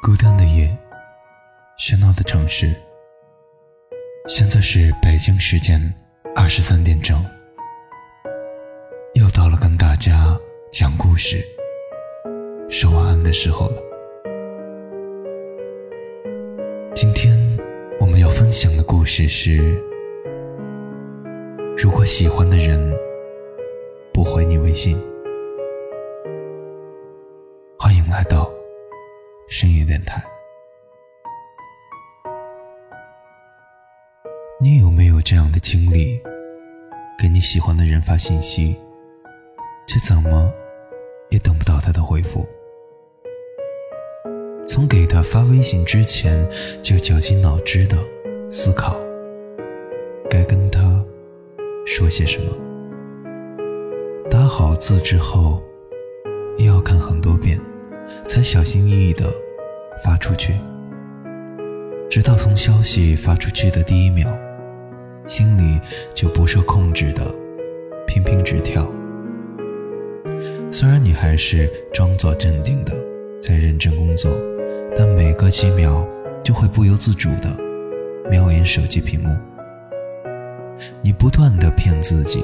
孤单的夜，喧闹的城市。现在是北京时间二十三点整，又到了跟大家讲故事、说晚安的时候了。今天我们要分享的故事是：如果喜欢的人不回你微信，你喜欢的人发信息，却怎么也等不到他的回复。从给他发微信之前，就绞尽脑汁的思考，该跟他说些什么。打好字之后，又要看很多遍。才小心翼翼地发出去，直到从消息发出去的第一秒，心里就不受控制的频频直跳。虽然你还是装作镇定的在认真工作，但每隔几秒就会不由自主的瞄眼手机屏幕。你不断的骗自己，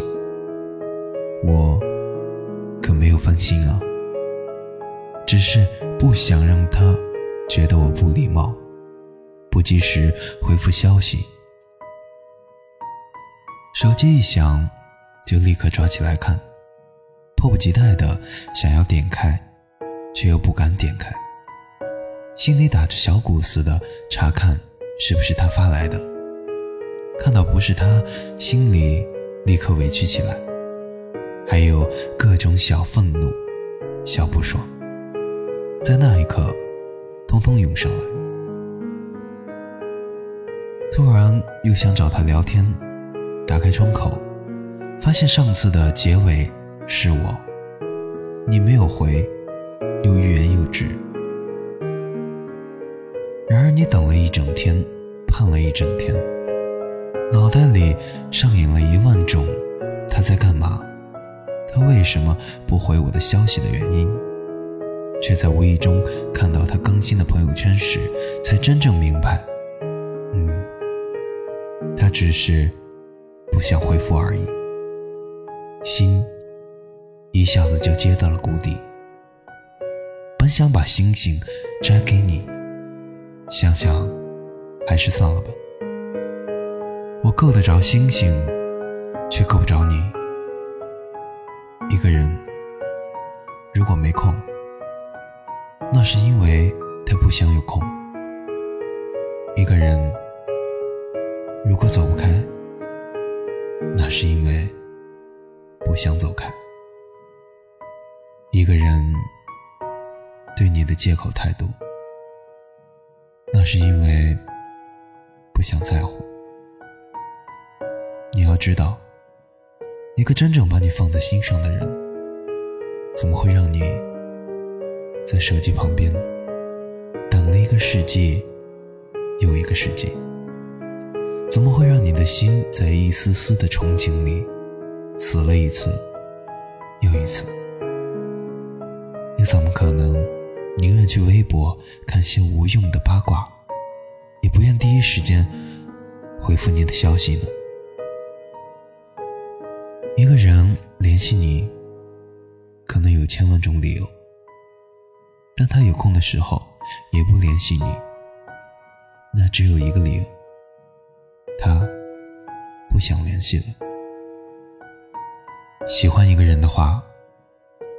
我可没有分心啊。只是不想让他觉得我不礼貌，不及时回复消息。手机一响，就立刻抓起来看，迫不及待的想要点开，却又不敢点开，心里打着小鼓似的查看是不是他发来的。看到不是他，心里立刻委屈起来，还有各种小愤怒、小不爽。在那一刻，通通涌上来。突然又想找他聊天，打开窗口，发现上次的结尾是我，你没有回，又欲言又止。然而你等了一整天，盼了一整天，脑袋里上演了一万种他在干嘛，他为什么不回我的消息的原因。却在无意中看到他更新的朋友圈时，才真正明白，嗯，他只是不想回复而已。心一下子就接到了谷底。本想把星星摘给你，想想还是算了吧。我够得着星星，却够不着你。一个人如果没空。那是因为他不想有空。一个人如果走不开，那是因为不想走开。一个人对你的借口太多，那是因为不想在乎。你要知道，一个真正把你放在心上的人，怎么会让你？在手机旁边等了一个世纪又一个世纪，怎么会让你的心在一丝丝的憧憬里死了一次又一次？又怎么可能宁愿去微博看些无用的八卦，也不愿第一时间回复你的消息呢？一个人联系你，可能有千万种理由。但他有空的时候，也不联系你，那只有一个理由：他不想联系了。喜欢一个人的话，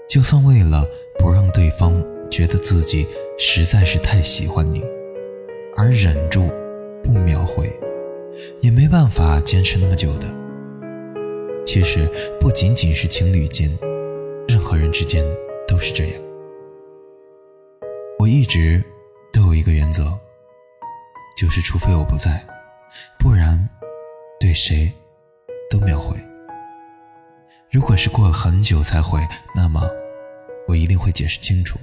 就算为了不让对方觉得自己实在是太喜欢你，而忍住不秒回，也没办法坚持那么久的。其实不仅仅是情侣间，任何人之间都是这样。我一直都有一个原则，就是除非我不在，不然对谁都秒回。如果是过了很久才回，那么我一定会解释清楚，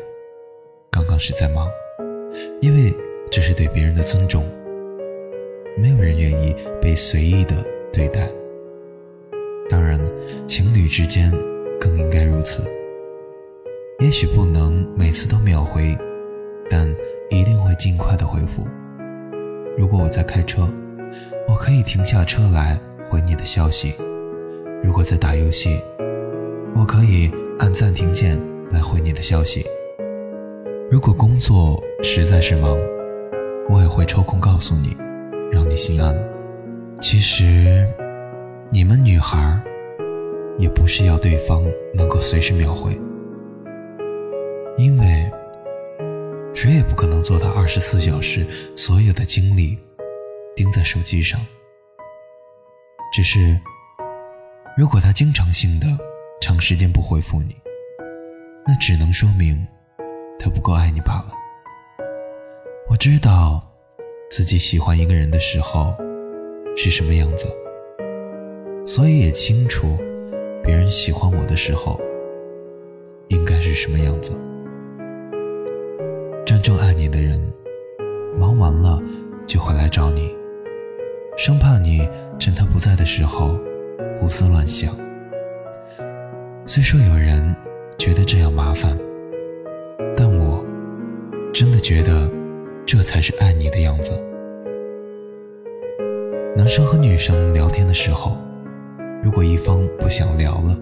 刚刚是在忙，因为这是对别人的尊重。没有人愿意被随意的对待，当然，情侣之间更应该如此。也许不能每次都秒回。但一定会尽快的回复。如果我在开车，我可以停下车来回你的消息；如果在打游戏，我可以按暂停键来回你的消息。如果工作实在是忙，我也会抽空告诉你，让你心安。其实，你们女孩也不是要对方能够随时秒回，因为谁也不可能做到二十四小时所有的精力盯在手机上。只是，如果他经常性的长时间不回复你，那只能说明。他不够爱你罢了。我知道自己喜欢一个人的时候是什么样子，所以也清楚别人喜欢我的时候应该是什么样子。真正爱你的人，忙完了就会来找你，生怕你趁他不在的时候胡思乱想。虽说有人觉得这样麻烦。但我真的觉得，这才是爱你的样子。男生和女生聊天的时候，如果一方不想聊了，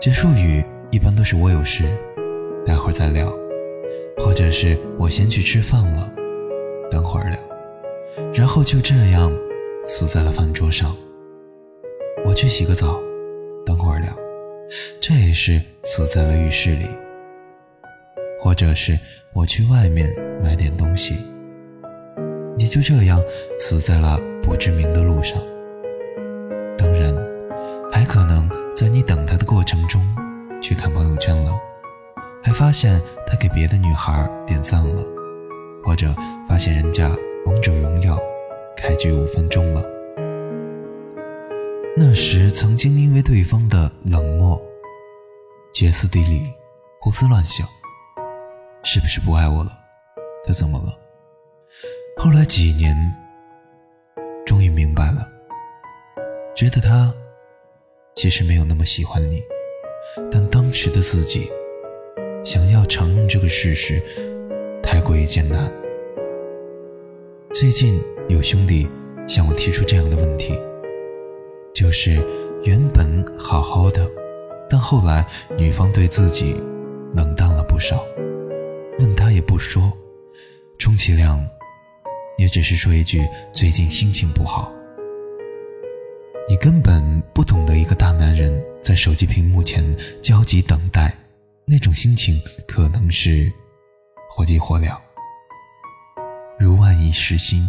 结束语一般都是我有事，待会儿再聊，或者是我先去吃饭了，等会儿聊，然后就这样死在了饭桌上。我去洗个澡，等会儿聊，这也是死在了浴室里。或者是我去外面买点东西，你就这样死在了不知名的路上。当然，还可能在你等他的过程中去看朋友圈了，还发现他给别的女孩点赞了，或者发现人家王者荣耀开局五分钟了。那时曾经因为对方的冷漠、歇斯底里、胡思乱想。是不是不爱我了？他怎么了？后来几年，终于明白了，觉得他其实没有那么喜欢你，但当时的自己想要承认这个事实，太过于艰难。最近有兄弟向我提出这样的问题，就是原本好好的，但后来女方对自己冷淡了不少。问他也不说，充其量也只是说一句最近心情不好。你根本不懂得一个大男人在手机屏幕前焦急等待，那种心情可能是火急火燎，如万一失心，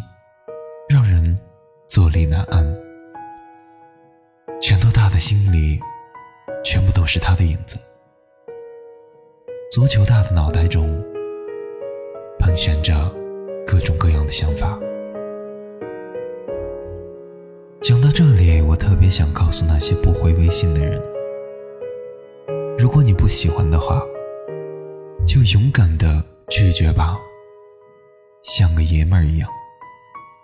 坐立难安。拳头大的心里，全部都是他的影子；足球大的脑袋中。盘旋着各种各样的想法。讲到这里，我特别想告诉那些不回微信的人：如果你不喜欢的话，就勇敢的拒绝吧，像个爷们儿一样，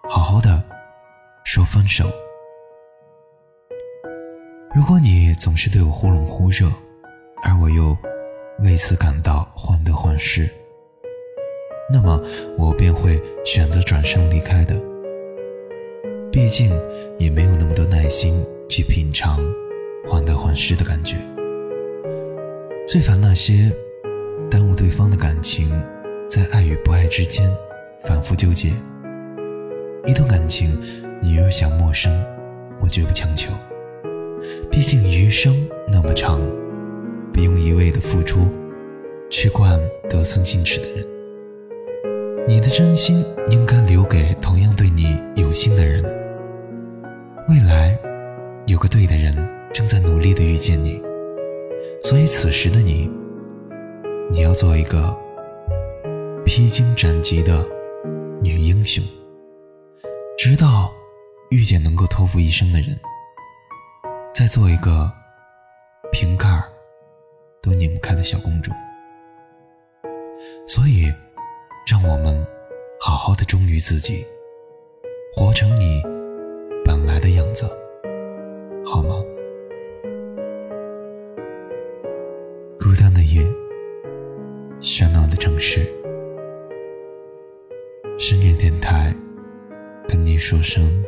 好好的说分手。如果你总是对我忽冷忽热，而我又为此感到患得患失。那么我便会选择转身离开的。毕竟也没有那么多耐心去品尝患得患失的感觉。最烦那些耽误对方的感情，在爱与不爱之间反复纠结。一段感情，你若想陌生，我绝不强求。毕竟余生那么长，不用一味的付出，去惯得寸进尺的人。你的真心应该留给同样对你有心的人。未来，有个对的人正在努力的遇见你，所以此时的你，你要做一个披荆斩棘的女英雄，直到遇见能够托付一生的人，再做一个瓶盖都拧不开的小公主。所以。让我们好好的忠于自己，活成你本来的样子，好吗？孤单的夜，喧闹的城市，深夜电台，跟你说声。